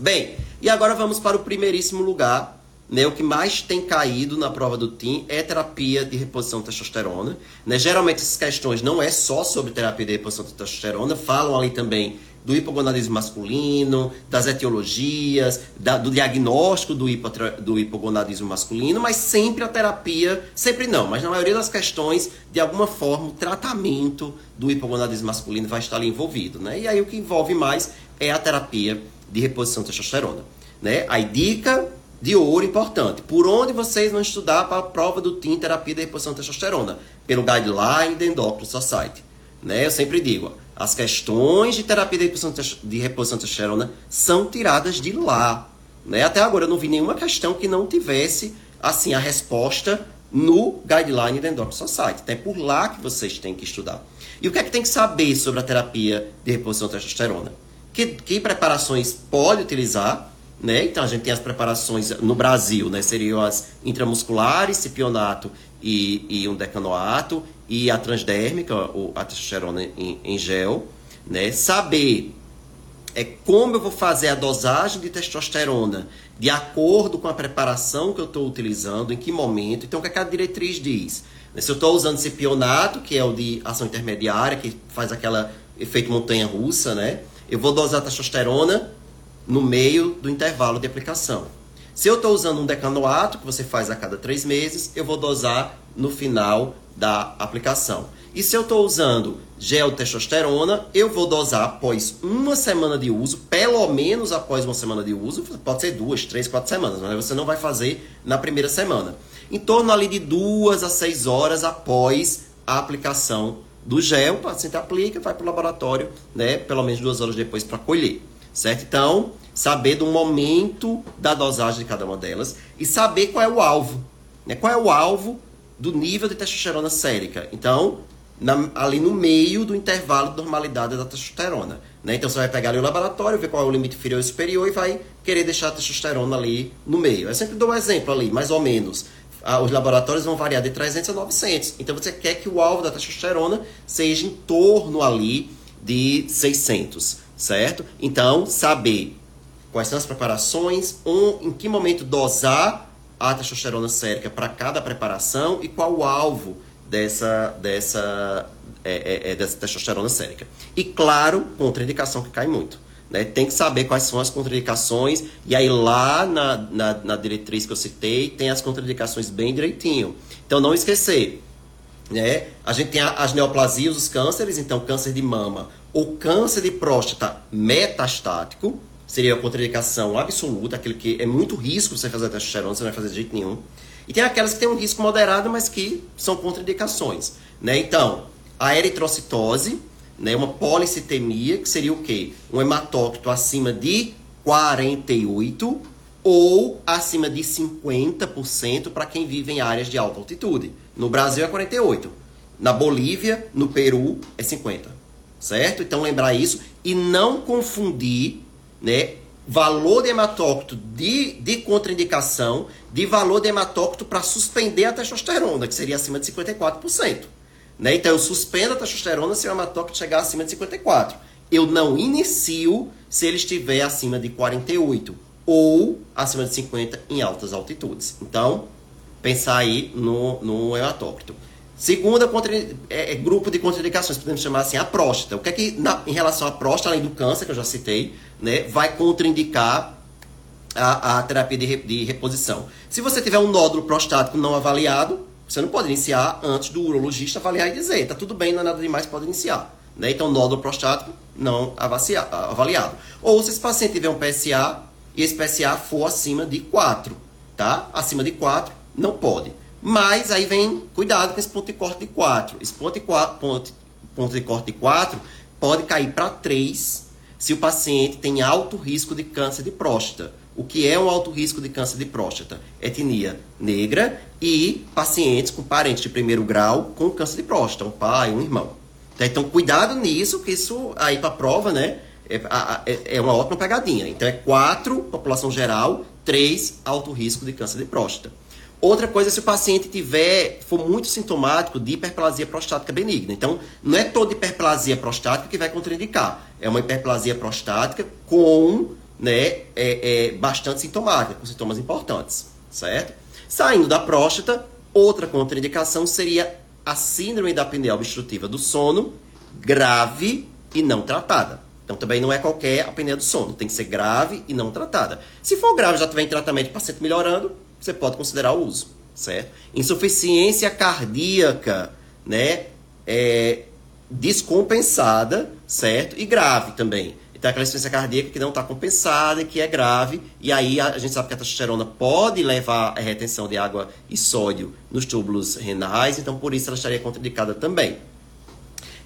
Bem, e agora vamos para o primeiríssimo lugar, né, o que mais tem caído na prova do TIM é terapia de reposição de testosterona. Né? Geralmente essas questões não é só sobre terapia de reposição de testosterona, falam ali também do hipogonadismo masculino, das etiologias, da, do diagnóstico do, do hipogonadismo masculino, mas sempre a terapia, sempre não, mas na maioria das questões, de alguma forma, o tratamento do hipogonadismo masculino vai estar ali envolvido. Né? E aí o que envolve mais é a terapia de reposição de testosterona. Né? Aí dica de ouro importante. Por onde vocês vão estudar para a prova do TIM terapia de reposição de testosterona? Pelo guideline da Endocrine Society. Né? Eu sempre digo, as questões de terapia de reposição de, reposição de testosterona são tiradas de lá. Né? Até agora eu não vi nenhuma questão que não tivesse assim a resposta no guideline da Endocrine Society. Então é por lá que vocês têm que estudar. E o que é que tem que saber sobre a terapia de reposição de testosterona? Que, que preparações pode utilizar? Né? Então a gente tem as preparações no Brasil, né? seriam as intramusculares, cipionato e, e um decanoato, e a transdérmica, ou a testosterona em, em gel. Né? Saber é como eu vou fazer a dosagem de testosterona de acordo com a preparação que eu estou utilizando, em que momento. Então, o que, é que a diretriz diz? Se eu estou usando cipionato, que é o de ação intermediária, que faz aquela efeito montanha-russa, né? Eu vou dosar testosterona no meio do intervalo de aplicação. Se eu estou usando um decanoato, que você faz a cada três meses, eu vou dosar no final da aplicação. E se eu estou usando gel testosterona, eu vou dosar após uma semana de uso, pelo menos após uma semana de uso, pode ser duas, três, quatro semanas, mas você não vai fazer na primeira semana. Em torno ali de duas a seis horas após a aplicação do gel, o paciente aplica, vai para o laboratório, né, pelo menos duas horas depois para colher certo? Então, saber do momento da dosagem de cada uma delas e saber qual é o alvo, né? Qual é o alvo do nível de testosterona sérica. Então, na, ali no meio do intervalo de normalidade da testosterona. Né? Então você vai pegar ali o laboratório, ver qual é o limite inferior e superior e vai querer deixar a testosterona ali no meio. Eu sempre dou um exemplo ali, mais ou menos. Os laboratórios vão variar de 300 a 900. Então você quer que o alvo da testosterona seja em torno ali de 600 certo? Então, saber quais são as preparações, um, em que momento dosar a testosterona sérica para cada preparação e qual o alvo dessa, dessa, é, é, é, dessa testosterona sérica. E, claro, contraindicação que cai muito. Né? Tem que saber quais são as contraindicações, e aí lá na, na, na diretriz que eu citei, tem as contraindicações bem direitinho. Então, não esquecer, né? A gente tem as neoplasias, os cânceres, então câncer de mama o câncer de próstata metastático, seria a contraindicação absoluta, aquele que é muito risco você fazer testosterona, você não vai fazer de jeito nenhum. E tem aquelas que têm um risco moderado, mas que são contraindicações. Né? Então, a eritrocitose, né, uma policitemia, que seria o quê? Um hematócrito acima de 48 ou acima de 50% para quem vive em áreas de alta altitude. No Brasil é 48. Na Bolívia, no Peru, é 50 certo? Então lembrar isso e não confundir, né, valor de hematócrito de, de contraindicação de valor de hematócrito para suspender a testosterona, que seria acima de 54%. Né? Então eu suspendo a testosterona se o hematócrito chegar acima de 54. Eu não inicio se ele estiver acima de 48 ou acima de 50 em altas altitudes. Então, pensar aí no, no hematócrito. Segunda contra, é, é, grupo de contraindicações, podemos chamar assim, a próstata. O que é que, na, em relação à próstata, além do câncer, que eu já citei, né, vai contraindicar a, a terapia de, de reposição? Se você tiver um nódulo prostático não avaliado, você não pode iniciar antes do urologista avaliar e dizer, tá tudo bem, não é nada demais, pode iniciar. Né? Então, nódulo prostático não avaliado. Ou se esse paciente tiver um PSA e esse PSA for acima de 4, tá? Acima de 4, não pode. Mas aí vem, cuidado com esse ponto de corte de 4. Esse ponto de, 4, ponto, ponto de corte de 4 pode cair para 3 se o paciente tem alto risco de câncer de próstata. O que é um alto risco de câncer de próstata? Etnia negra e pacientes com parentes de primeiro grau com câncer de próstata, um pai, um irmão. Então, cuidado nisso, que isso aí para prova, né? É, é, é, uma ótima pegadinha. Então, é 4, população geral, 3, alto risco de câncer de próstata. Outra coisa, se o paciente tiver, for muito sintomático de hiperplasia prostática benigna. Então, não é toda hiperplasia prostática que vai contraindicar. É uma hiperplasia prostática com né, é, é bastante sintomática, com sintomas importantes, certo? Saindo da próstata, outra contraindicação seria a síndrome da apneia obstrutiva do sono, grave e não tratada. Então também não é qualquer apneia do sono, tem que ser grave e não tratada. Se for grave, já tiver em tratamento, paciente melhorando, você pode considerar o uso, certo? Insuficiência cardíaca, né, é, descompensada, certo? E grave também. Então, aquela insuficiência cardíaca que não está compensada que é grave. E aí, a, gente sabe que a testosterona pode levar a retenção de água e sódio nos túbulos renais. Então, por isso, ela estaria contraindicada também.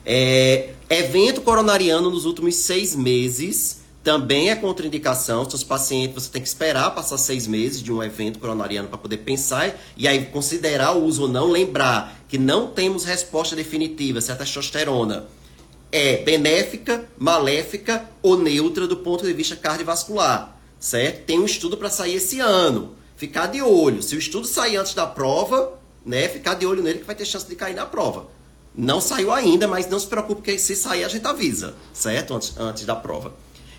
É, evento coronariano nos últimos seis meses também é contraindicação. Seus pacientes, você tem que esperar passar seis meses de um evento coronariano para poder pensar e aí considerar o uso ou não. Lembrar que não temos resposta definitiva se a testosterona é benéfica, maléfica ou neutra do ponto de vista cardiovascular, certo? Tem um estudo para sair esse ano. Ficar de olho. Se o estudo sair antes da prova, né, ficar de olho nele que vai ter chance de cair na prova. Não saiu ainda, mas não se preocupe que se sair a gente avisa, certo? Antes, antes da prova.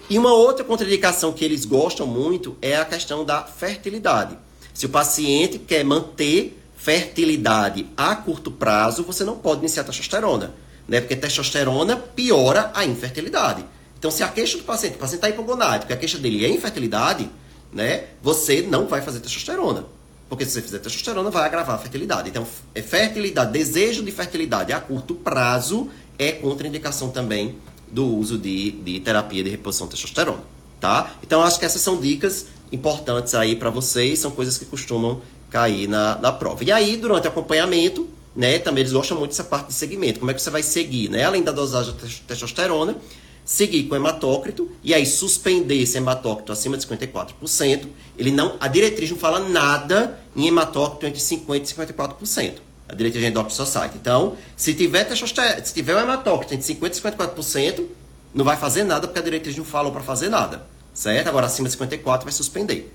E uma outra contraindicação que eles gostam muito é a questão da fertilidade. Se o paciente quer manter fertilidade a curto prazo, você não pode iniciar testosterona né? Porque testosterona piora a infertilidade. Então, se a queixa do paciente, o paciente está hipogonádico, a queixa dele é infertilidade, né? Você não vai fazer testosterona. Porque se você fizer testosterona, vai agravar a fertilidade. Então, é fertilidade, desejo de fertilidade a curto prazo é contraindicação também do uso de, de terapia de reposição de testosterona, tá? Então, acho que essas são dicas importantes aí para vocês, são coisas que costumam cair na, na prova. E aí, durante o acompanhamento, né? Também eles gostam muito dessa parte de segmento. Como é que você vai seguir, né? Além da dosagem de testosterona, seguir com hematócrito e aí suspender esse hematócrito acima de 54%. Ele não, a diretriz não fala nada em hematócrito entre 50 e 54%. A diretriz Endocrine Society. Então, se tiver testosterona, se tiver um hematócrito entre 50 e 54%, não vai fazer nada porque a diretriz não falou para fazer nada, certo? Agora acima de 54 vai suspender.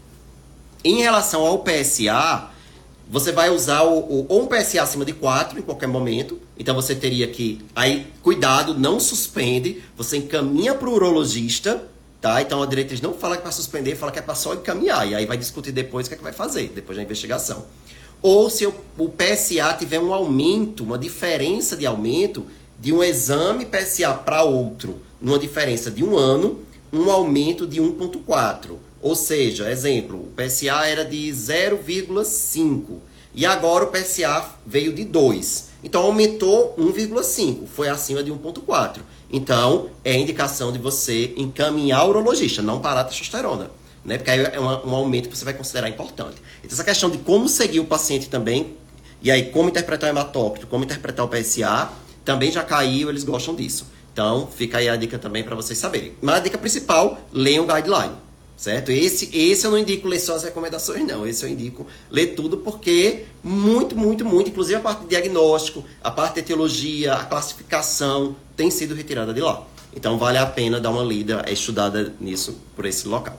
Em relação ao PSA, você vai usar o, o, ou um PSA acima de 4 em qualquer momento. Então você teria que. Aí, cuidado, não suspende. Você encaminha para o urologista, tá? Então a diretriz não fala que é para suspender, fala que é para só encaminhar. E aí vai discutir depois o que é que vai fazer, depois da investigação. Ou se o, o PSA tiver um aumento, uma diferença de aumento de um exame PSA para outro, numa diferença de um ano, um aumento de 1,4 ou seja, exemplo, o PSA era de 0,5 e agora o PSA veio de 2. Então aumentou 1,5, foi acima de 1,4. Então é indicação de você encaminhar o urologista, não parar a testosterona. Né? Porque aí é um, um aumento que você vai considerar importante. Então essa questão de como seguir o paciente também, e aí como interpretar o hematócrito, como interpretar o PSA, também já caiu, eles gostam disso. Então fica aí a dica também para vocês saberem. Mas a dica principal, leiam o guideline certo? Esse, esse eu não indico ler só as recomendações, não. Esse eu indico ler tudo porque muito, muito, muito, inclusive a parte de diagnóstico, a parte de etiologia, a classificação tem sido retirada de lá. Então vale a pena dar uma lida, estudada nisso por esse local.